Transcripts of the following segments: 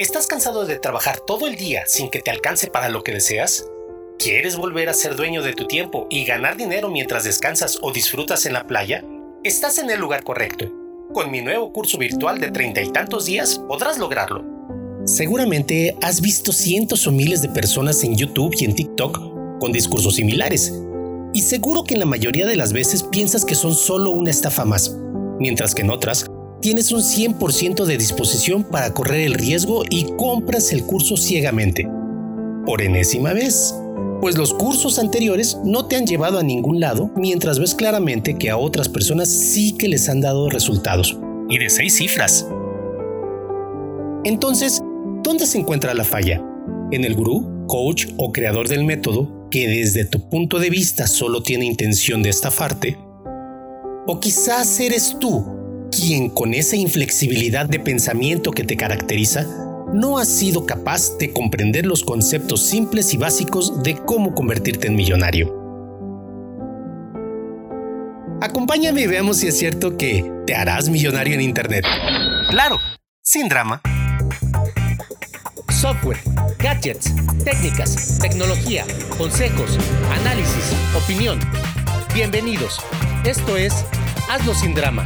¿Estás cansado de trabajar todo el día sin que te alcance para lo que deseas? ¿Quieres volver a ser dueño de tu tiempo y ganar dinero mientras descansas o disfrutas en la playa? Estás en el lugar correcto. Con mi nuevo curso virtual de treinta y tantos días podrás lograrlo. Seguramente has visto cientos o miles de personas en YouTube y en TikTok con discursos similares. Y seguro que en la mayoría de las veces piensas que son solo una estafa más, mientras que en otras tienes un 100% de disposición para correr el riesgo y compras el curso ciegamente. Por enésima vez. Pues los cursos anteriores no te han llevado a ningún lado mientras ves claramente que a otras personas sí que les han dado resultados. Y de seis cifras. Entonces, ¿dónde se encuentra la falla? ¿En el gurú, coach o creador del método que desde tu punto de vista solo tiene intención de estafarte? ¿O quizás eres tú quien con esa inflexibilidad de pensamiento que te caracteriza, no has sido capaz de comprender los conceptos simples y básicos de cómo convertirte en millonario. Acompáñame y veamos si es cierto que te harás millonario en Internet. Claro, sin drama. Software, gadgets, técnicas, tecnología, consejos, análisis, opinión. Bienvenidos. Esto es Hazlo sin drama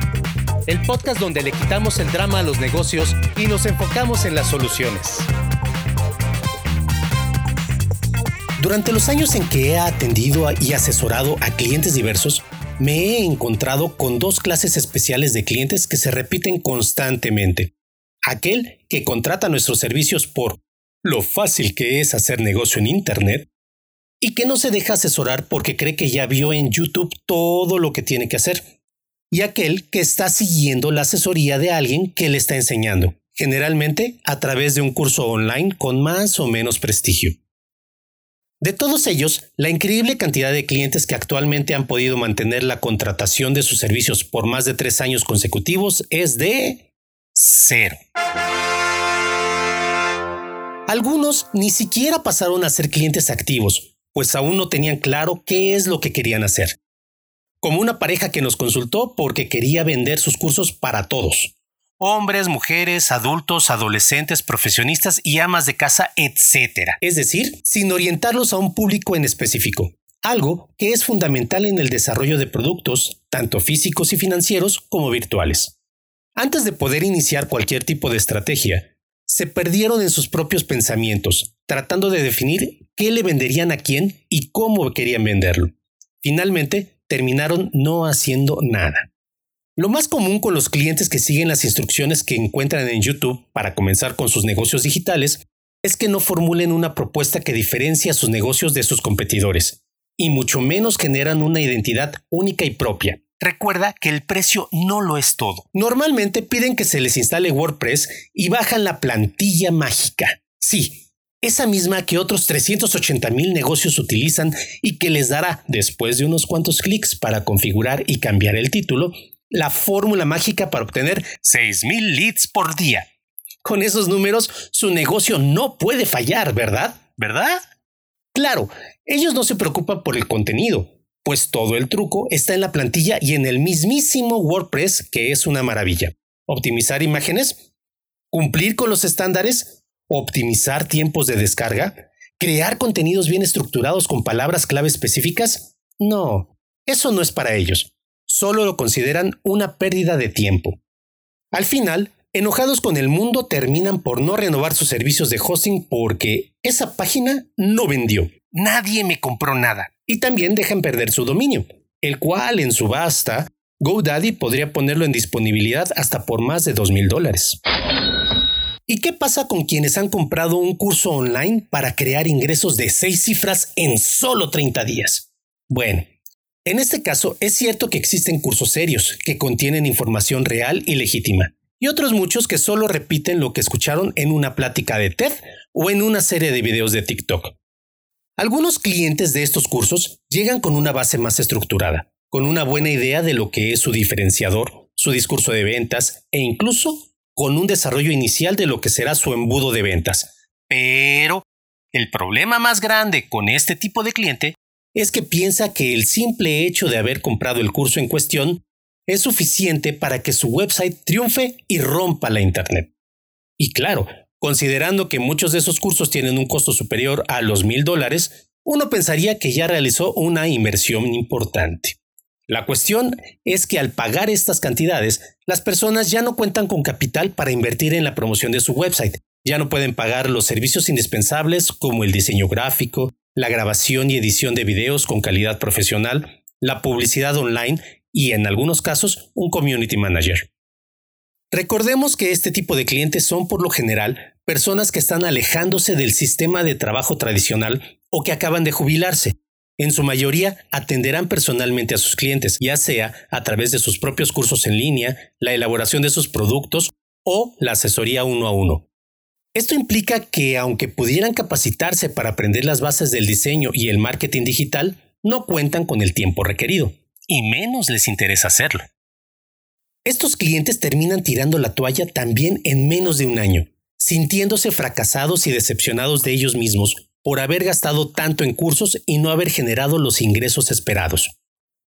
el podcast donde le quitamos el drama a los negocios y nos enfocamos en las soluciones. Durante los años en que he atendido y asesorado a clientes diversos, me he encontrado con dos clases especiales de clientes que se repiten constantemente. Aquel que contrata nuestros servicios por lo fácil que es hacer negocio en Internet y que no se deja asesorar porque cree que ya vio en YouTube todo lo que tiene que hacer y aquel que está siguiendo la asesoría de alguien que le está enseñando, generalmente a través de un curso online con más o menos prestigio. De todos ellos, la increíble cantidad de clientes que actualmente han podido mantener la contratación de sus servicios por más de tres años consecutivos es de cero. Algunos ni siquiera pasaron a ser clientes activos, pues aún no tenían claro qué es lo que querían hacer como una pareja que nos consultó porque quería vender sus cursos para todos. Hombres, mujeres, adultos, adolescentes, profesionistas y amas de casa, etc. Es decir, sin orientarlos a un público en específico. Algo que es fundamental en el desarrollo de productos, tanto físicos y financieros como virtuales. Antes de poder iniciar cualquier tipo de estrategia, se perdieron en sus propios pensamientos, tratando de definir qué le venderían a quién y cómo querían venderlo. Finalmente, terminaron no haciendo nada. Lo más común con los clientes que siguen las instrucciones que encuentran en YouTube para comenzar con sus negocios digitales es que no formulen una propuesta que diferencie a sus negocios de sus competidores, y mucho menos generan una identidad única y propia. Recuerda que el precio no lo es todo. Normalmente piden que se les instale WordPress y bajan la plantilla mágica. Sí, esa misma que otros 380 mil negocios utilizan y que les dará, después de unos cuantos clics para configurar y cambiar el título, la fórmula mágica para obtener 6.000 leads por día. Con esos números, su negocio no puede fallar, ¿verdad? ¿Verdad? Claro, ellos no se preocupan por el contenido, pues todo el truco está en la plantilla y en el mismísimo WordPress, que es una maravilla. Optimizar imágenes, cumplir con los estándares, optimizar tiempos de descarga, crear contenidos bien estructurados con palabras clave específicas? No, eso no es para ellos. Solo lo consideran una pérdida de tiempo. Al final, enojados con el mundo terminan por no renovar sus servicios de hosting porque esa página no vendió. Nadie me compró nada. Y también dejan perder su dominio, el cual en subasta GoDaddy podría ponerlo en disponibilidad hasta por más de $2,000 dólares. ¿Y qué pasa con quienes han comprado un curso online para crear ingresos de seis cifras en solo 30 días? Bueno, en este caso es cierto que existen cursos serios que contienen información real y legítima, y otros muchos que solo repiten lo que escucharon en una plática de TED o en una serie de videos de TikTok. Algunos clientes de estos cursos llegan con una base más estructurada, con una buena idea de lo que es su diferenciador, su discurso de ventas e incluso con un desarrollo inicial de lo que será su embudo de ventas. Pero el problema más grande con este tipo de cliente es que piensa que el simple hecho de haber comprado el curso en cuestión es suficiente para que su website triunfe y rompa la Internet. Y claro, Considerando que muchos de esos cursos tienen un costo superior a los mil dólares, uno pensaría que ya realizó una inversión importante. La cuestión es que al pagar estas cantidades, las personas ya no cuentan con capital para invertir en la promoción de su website, ya no pueden pagar los servicios indispensables como el diseño gráfico, la grabación y edición de videos con calidad profesional, la publicidad online y en algunos casos un community manager. Recordemos que este tipo de clientes son por lo general personas que están alejándose del sistema de trabajo tradicional o que acaban de jubilarse. En su mayoría atenderán personalmente a sus clientes, ya sea a través de sus propios cursos en línea, la elaboración de sus productos o la asesoría uno a uno. Esto implica que aunque pudieran capacitarse para aprender las bases del diseño y el marketing digital, no cuentan con el tiempo requerido, y menos les interesa hacerlo. Estos clientes terminan tirando la toalla también en menos de un año, sintiéndose fracasados y decepcionados de ellos mismos por haber gastado tanto en cursos y no haber generado los ingresos esperados.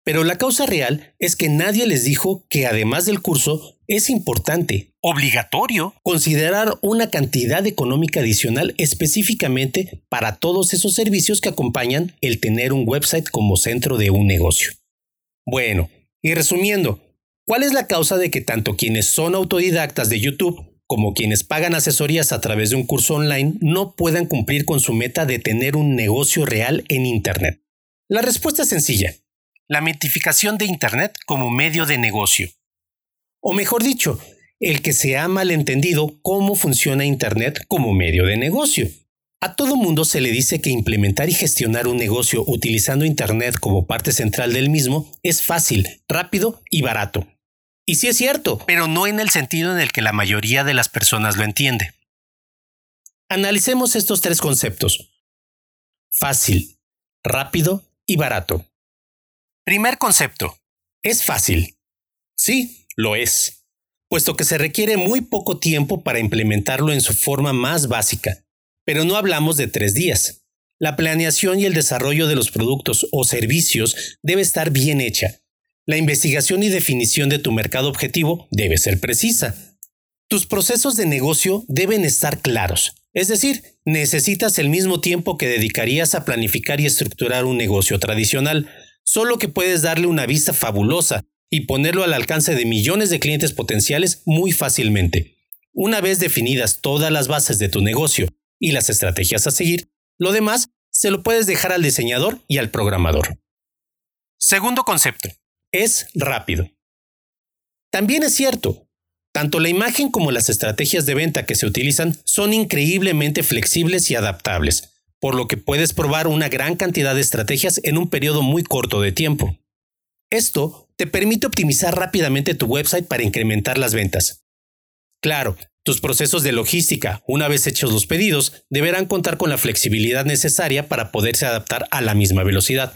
Pero la causa real es que nadie les dijo que además del curso es importante, obligatorio, considerar una cantidad económica adicional específicamente para todos esos servicios que acompañan el tener un website como centro de un negocio. Bueno, y resumiendo, ¿cuál es la causa de que tanto quienes son autodidactas de YouTube como quienes pagan asesorías a través de un curso online no puedan cumplir con su meta de tener un negocio real en Internet? La respuesta es sencilla la mitificación de Internet como medio de negocio. O mejor dicho, el que se ha malentendido cómo funciona Internet como medio de negocio. A todo mundo se le dice que implementar y gestionar un negocio utilizando Internet como parte central del mismo es fácil, rápido y barato. Y sí es cierto, pero no en el sentido en el que la mayoría de las personas lo entiende. Analicemos estos tres conceptos. Fácil, rápido y barato. Primer concepto. Es fácil. Sí, lo es, puesto que se requiere muy poco tiempo para implementarlo en su forma más básica, pero no hablamos de tres días. La planeación y el desarrollo de los productos o servicios debe estar bien hecha. La investigación y definición de tu mercado objetivo debe ser precisa. Tus procesos de negocio deben estar claros, es decir, necesitas el mismo tiempo que dedicarías a planificar y estructurar un negocio tradicional, solo que puedes darle una vista fabulosa y ponerlo al alcance de millones de clientes potenciales muy fácilmente. Una vez definidas todas las bases de tu negocio y las estrategias a seguir, lo demás se lo puedes dejar al diseñador y al programador. Segundo concepto, es rápido. También es cierto, tanto la imagen como las estrategias de venta que se utilizan son increíblemente flexibles y adaptables por lo que puedes probar una gran cantidad de estrategias en un periodo muy corto de tiempo. Esto te permite optimizar rápidamente tu website para incrementar las ventas. Claro, tus procesos de logística, una vez hechos los pedidos, deberán contar con la flexibilidad necesaria para poderse adaptar a la misma velocidad.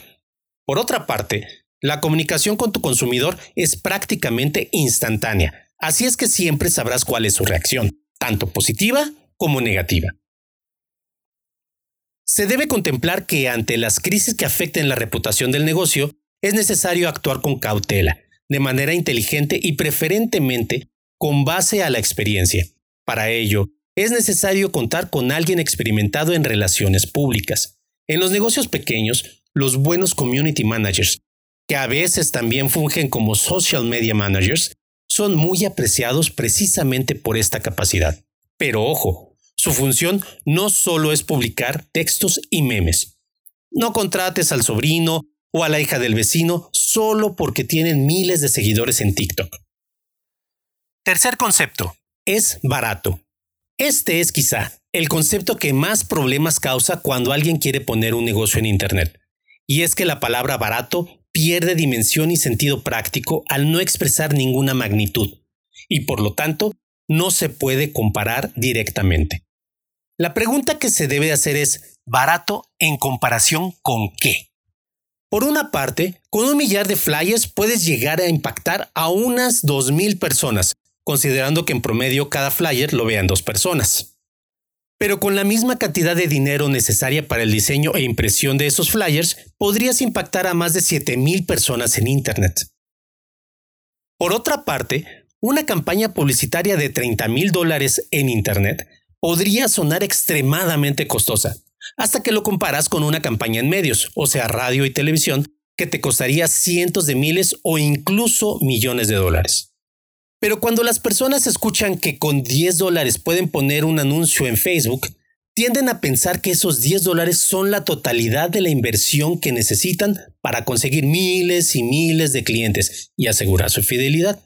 Por otra parte, la comunicación con tu consumidor es prácticamente instantánea, así es que siempre sabrás cuál es su reacción, tanto positiva como negativa. Se debe contemplar que ante las crisis que afecten la reputación del negocio, es necesario actuar con cautela, de manera inteligente y preferentemente con base a la experiencia. Para ello, es necesario contar con alguien experimentado en relaciones públicas. En los negocios pequeños, los buenos community managers, que a veces también fungen como social media managers, son muy apreciados precisamente por esta capacidad. Pero ojo, su función no solo es publicar textos y memes. No contrates al sobrino o a la hija del vecino solo porque tienen miles de seguidores en TikTok. Tercer concepto. Es barato. Este es quizá el concepto que más problemas causa cuando alguien quiere poner un negocio en Internet. Y es que la palabra barato pierde dimensión y sentido práctico al no expresar ninguna magnitud, y por lo tanto no se puede comparar directamente. La pregunta que se debe hacer es, ¿barato en comparación con qué? Por una parte, con un millar de flyers puedes llegar a impactar a unas 2.000 personas, considerando que en promedio cada flyer lo vean dos personas. Pero con la misma cantidad de dinero necesaria para el diseño e impresión de esos flyers, podrías impactar a más de 7.000 personas en Internet. Por otra parte, una campaña publicitaria de 30 mil dólares en Internet podría sonar extremadamente costosa, hasta que lo comparas con una campaña en medios, o sea, radio y televisión, que te costaría cientos de miles o incluso millones de dólares. Pero cuando las personas escuchan que con 10 dólares pueden poner un anuncio en Facebook, tienden a pensar que esos 10 dólares son la totalidad de la inversión que necesitan para conseguir miles y miles de clientes y asegurar su fidelidad.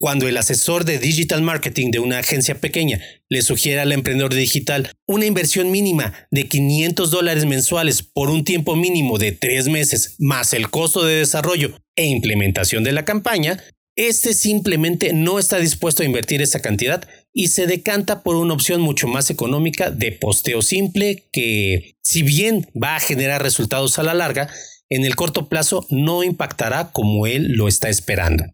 Cuando el asesor de digital marketing de una agencia pequeña le sugiere al emprendedor digital una inversión mínima de 500 dólares mensuales por un tiempo mínimo de tres meses más el costo de desarrollo e implementación de la campaña, este simplemente no está dispuesto a invertir esa cantidad y se decanta por una opción mucho más económica de posteo simple que, si bien va a generar resultados a la larga, en el corto plazo no impactará como él lo está esperando.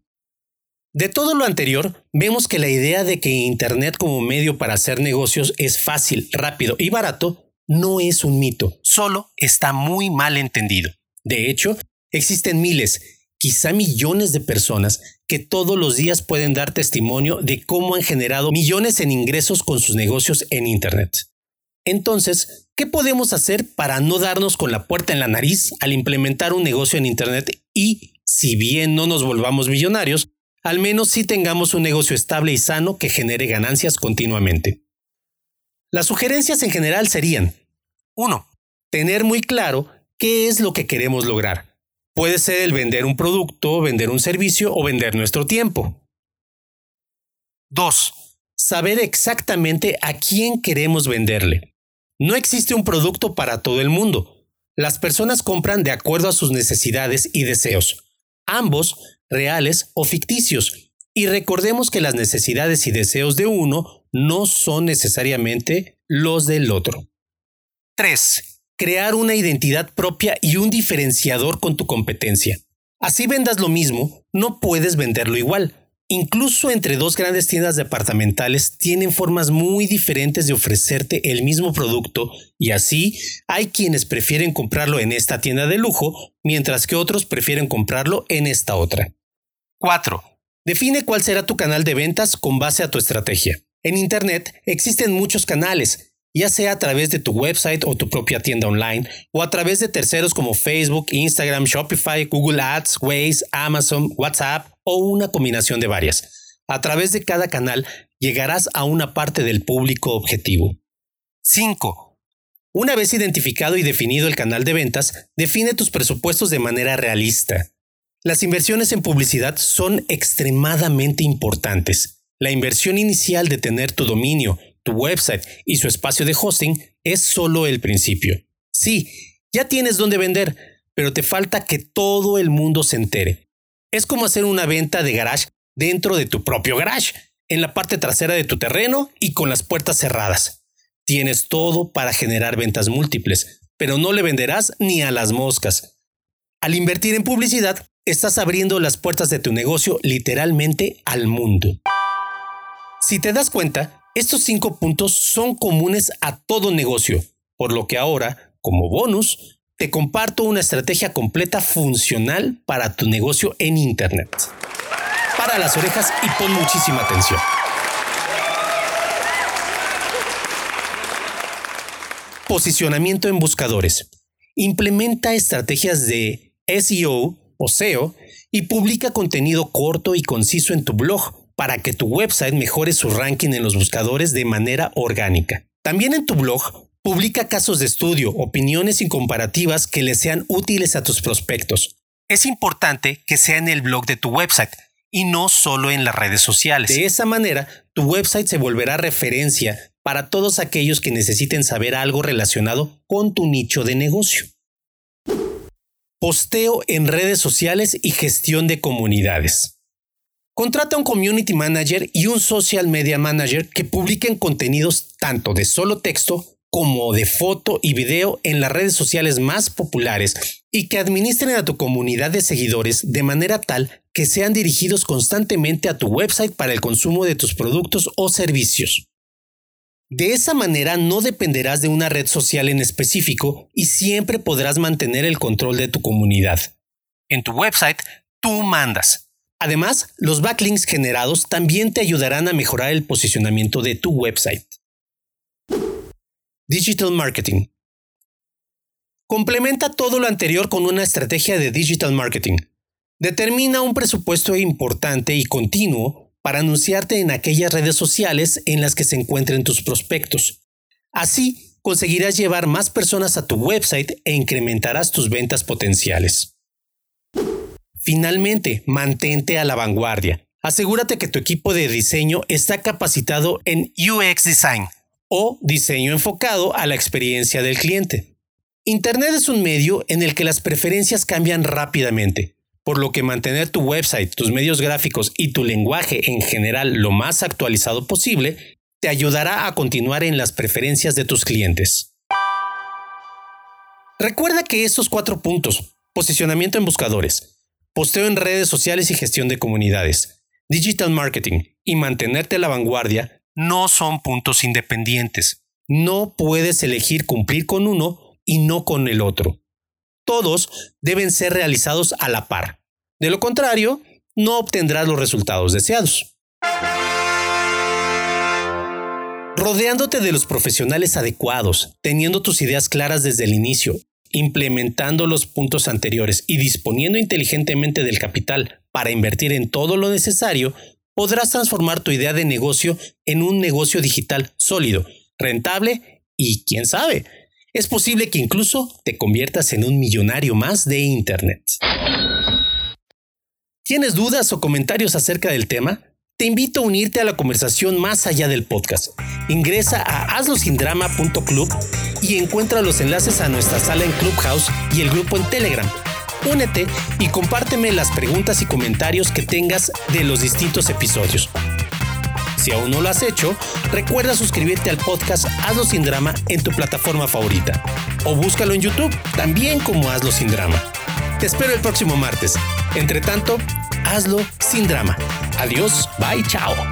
De todo lo anterior, vemos que la idea de que Internet como medio para hacer negocios es fácil, rápido y barato no es un mito, solo está muy mal entendido. De hecho, existen miles, quizá millones de personas que todos los días pueden dar testimonio de cómo han generado millones en ingresos con sus negocios en Internet. Entonces, ¿qué podemos hacer para no darnos con la puerta en la nariz al implementar un negocio en Internet y, si bien no nos volvamos millonarios, al menos si tengamos un negocio estable y sano que genere ganancias continuamente. Las sugerencias en general serían 1. Tener muy claro qué es lo que queremos lograr. Puede ser el vender un producto, vender un servicio o vender nuestro tiempo. 2. Saber exactamente a quién queremos venderle. No existe un producto para todo el mundo. Las personas compran de acuerdo a sus necesidades y deseos. Ambos reales o ficticios. Y recordemos que las necesidades y deseos de uno no son necesariamente los del otro. 3. Crear una identidad propia y un diferenciador con tu competencia. Así vendas lo mismo, no puedes venderlo igual. Incluso entre dos grandes tiendas departamentales tienen formas muy diferentes de ofrecerte el mismo producto y así hay quienes prefieren comprarlo en esta tienda de lujo, mientras que otros prefieren comprarlo en esta otra. 4. Define cuál será tu canal de ventas con base a tu estrategia. En Internet existen muchos canales, ya sea a través de tu website o tu propia tienda online, o a través de terceros como Facebook, Instagram, Shopify, Google Ads, Waze, Amazon, WhatsApp o una combinación de varias. A través de cada canal llegarás a una parte del público objetivo. 5. Una vez identificado y definido el canal de ventas, define tus presupuestos de manera realista. Las inversiones en publicidad son extremadamente importantes. La inversión inicial de tener tu dominio, tu website y su espacio de hosting es solo el principio. Sí, ya tienes dónde vender, pero te falta que todo el mundo se entere. Es como hacer una venta de garage dentro de tu propio garage, en la parte trasera de tu terreno y con las puertas cerradas. Tienes todo para generar ventas múltiples, pero no le venderás ni a las moscas. Al invertir en publicidad, estás abriendo las puertas de tu negocio literalmente al mundo. Si te das cuenta, estos cinco puntos son comunes a todo negocio, por lo que ahora, como bonus, te comparto una estrategia completa funcional para tu negocio en Internet. Para las orejas y pon muchísima atención. Posicionamiento en buscadores. Implementa estrategias de SEO o SEO y publica contenido corto y conciso en tu blog para que tu website mejore su ranking en los buscadores de manera orgánica. También en tu blog publica casos de estudio, opiniones y comparativas que le sean útiles a tus prospectos. Es importante que sea en el blog de tu website y no solo en las redes sociales. De esa manera, tu website se volverá referencia para todos aquellos que necesiten saber algo relacionado con tu nicho de negocio posteo en redes sociales y gestión de comunidades. Contrata un community manager y un social media manager que publiquen contenidos tanto de solo texto como de foto y video en las redes sociales más populares y que administren a tu comunidad de seguidores de manera tal que sean dirigidos constantemente a tu website para el consumo de tus productos o servicios. De esa manera no dependerás de una red social en específico y siempre podrás mantener el control de tu comunidad. En tu website, tú mandas. Además, los backlinks generados también te ayudarán a mejorar el posicionamiento de tu website. Digital Marketing. Complementa todo lo anterior con una estrategia de digital marketing. Determina un presupuesto importante y continuo para anunciarte en aquellas redes sociales en las que se encuentren tus prospectos. Así, conseguirás llevar más personas a tu website e incrementarás tus ventas potenciales. Finalmente, mantente a la vanguardia. Asegúrate que tu equipo de diseño está capacitado en UX Design o diseño enfocado a la experiencia del cliente. Internet es un medio en el que las preferencias cambian rápidamente, por lo que mantener tu website, tus medios gráficos y tu lenguaje en general lo más actualizado posible te ayudará a continuar en las preferencias de tus clientes. Recuerda que estos cuatro puntos, posicionamiento en buscadores, posteo en redes sociales y gestión de comunidades, digital marketing y mantenerte a la vanguardia no son puntos independientes. No puedes elegir cumplir con uno y no con el otro. Todos deben ser realizados a la par. De lo contrario, no obtendrás los resultados deseados. Rodeándote de los profesionales adecuados, teniendo tus ideas claras desde el inicio implementando los puntos anteriores y disponiendo inteligentemente del capital para invertir en todo lo necesario, podrás transformar tu idea de negocio en un negocio digital sólido, rentable y, quién sabe, es posible que incluso te conviertas en un millonario más de Internet. ¿Tienes dudas o comentarios acerca del tema? Te invito a unirte a la conversación más allá del podcast. Ingresa a hazlosindrama.club y encuentra los enlaces a nuestra sala en Clubhouse y el grupo en Telegram. Únete y compárteme las preguntas y comentarios que tengas de los distintos episodios. Si aún no lo has hecho, recuerda suscribirte al podcast Hazlo sin drama en tu plataforma favorita o búscalo en YouTube también como Hazlo sin drama. Te espero el próximo martes. Entre tanto, hazlo sin drama. Adiós, bye, chao.